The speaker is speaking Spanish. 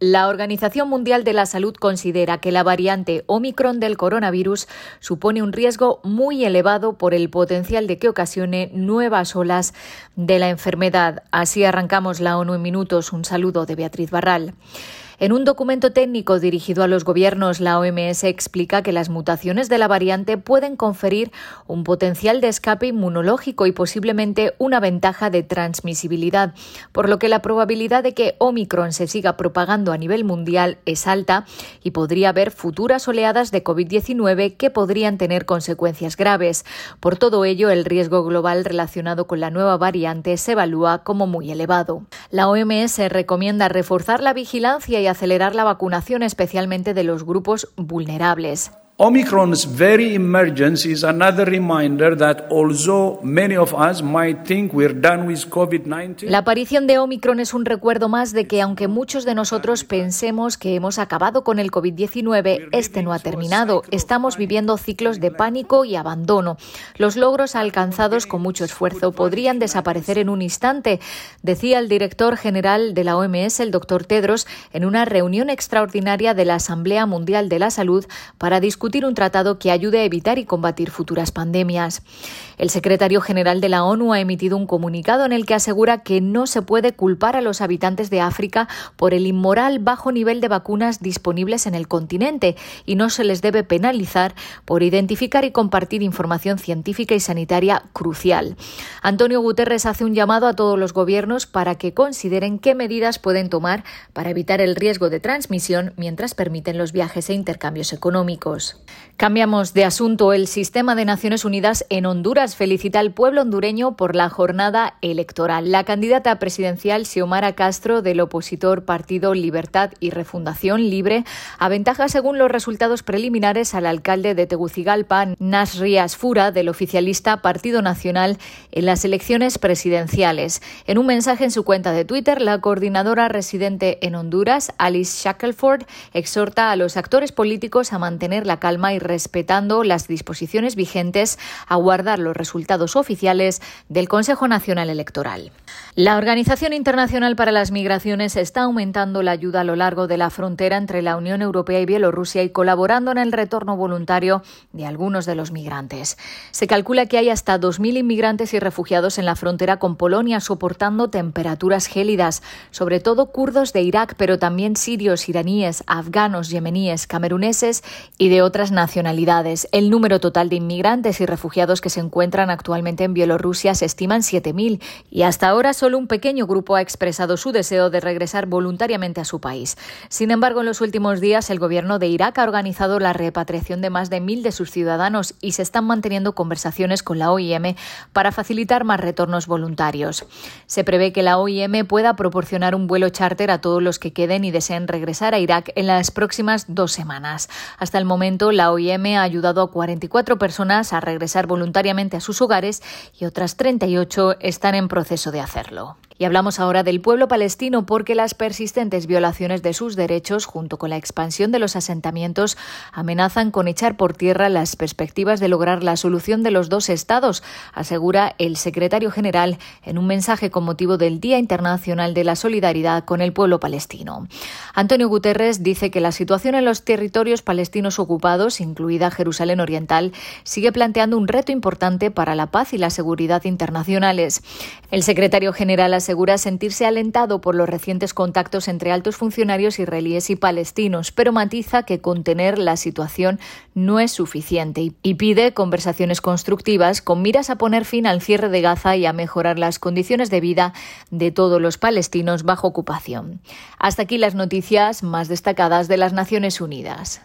La Organización Mundial de la Salud considera que la variante Omicron del coronavirus supone un riesgo muy elevado por el potencial de que ocasione nuevas olas de la enfermedad. Así arrancamos la ONU en minutos. Un saludo de Beatriz Barral. En un documento técnico dirigido a los gobiernos, la OMS explica que las mutaciones de la variante pueden conferir un potencial de escape inmunológico y posiblemente una ventaja de transmisibilidad, por lo que la probabilidad de que Omicron se siga propagando a nivel mundial es alta y podría haber futuras oleadas de COVID-19 que podrían tener consecuencias graves. Por todo ello, el riesgo global relacionado con la nueva variante se evalúa como muy elevado. La OMS recomienda reforzar la vigilancia y acelerar la vacunación especialmente de los grupos vulnerables. Omicron's very emergence is another reminder that although many of us might think we're done with COVID-19, La aparición de Omicron es un recuerdo más de que aunque muchos de nosotros pensemos que hemos acabado con el COVID-19, este no ha terminado. Estamos viviendo ciclos de pánico y abandono. Los logros alcanzados con mucho esfuerzo podrían desaparecer en un instante, decía el director general de la OMS, el doctor Tedros, en una reunión extraordinaria de la Asamblea Mundial de la Salud para discutir un tratado que ayude a evitar y combatir futuras pandemias. El secretario general de la ONU ha emitido un comunicado en el que asegura que no se puede culpar a los habitantes de África por el inmoral bajo nivel de vacunas disponibles en el continente y no se les debe penalizar por identificar y compartir información científica y sanitaria crucial. Antonio Guterres hace un llamado a todos los gobiernos para que consideren qué medidas pueden tomar para evitar el riesgo de transmisión mientras permiten los viajes e intercambios económicos. Cambiamos de asunto. El sistema de Naciones Unidas en Honduras felicita al pueblo hondureño por la jornada electoral. La candidata presidencial Xiomara Castro del opositor Partido Libertad y Refundación Libre aventaja según los resultados preliminares al alcalde de Tegucigalpa, Nasri Asfura, del oficialista Partido Nacional en las elecciones presidenciales. En un mensaje en su cuenta de Twitter, la coordinadora residente en Honduras, Alice Shackelford, exhorta a los actores políticos a mantener la calma y respetando las disposiciones vigentes a guardar los resultados oficiales del Consejo Nacional Electoral. La Organización Internacional para las Migraciones está aumentando la ayuda a lo largo de la frontera entre la Unión Europea y Bielorrusia y colaborando en el retorno voluntario de algunos de los migrantes. Se calcula que hay hasta 2.000 inmigrantes y refugiados en la frontera con Polonia soportando temperaturas gélidas, sobre todo kurdos de Irak, pero también sirios, iraníes, afganos, yemeníes, cameruneses y de otras nacionalidades. El número total de inmigrantes y refugiados que se encuentran actualmente en Bielorrusia se estiman 7.000 y hasta ahora solo un pequeño grupo ha expresado su deseo de regresar voluntariamente a su país. Sin embargo, en los últimos días el gobierno de Irak ha organizado la repatriación de más de mil de sus ciudadanos y se están manteniendo conversaciones con la OIM para facilitar más retornos voluntarios. Se prevé que la OIM pueda proporcionar un vuelo charter a todos los que queden y deseen regresar a Irak en las próximas dos semanas. Hasta el momento, la OIM ha ayudado a 44 personas a regresar voluntariamente a sus hogares y otras 38 están en proceso de hacerlo. Y hablamos ahora del pueblo palestino porque las persistentes violaciones de sus derechos, junto con la expansión de los asentamientos, amenazan con echar por tierra las perspectivas de lograr la solución de los dos estados, asegura el secretario general en un mensaje con motivo del Día Internacional de la Solidaridad con el pueblo palestino. Antonio Guterres dice que la situación en los territorios palestinos ocupados, incluida Jerusalén Oriental, sigue planteando un reto importante para la paz y la seguridad internacionales. El secretario general asegura sentirse alentado por los recientes contactos entre altos funcionarios israelíes y palestinos, pero matiza que contener la situación no es suficiente y pide conversaciones constructivas con miras a poner fin al cierre de Gaza y a mejorar las condiciones de vida de todos los palestinos bajo ocupación. Hasta aquí las noticias más destacadas de las Naciones Unidas.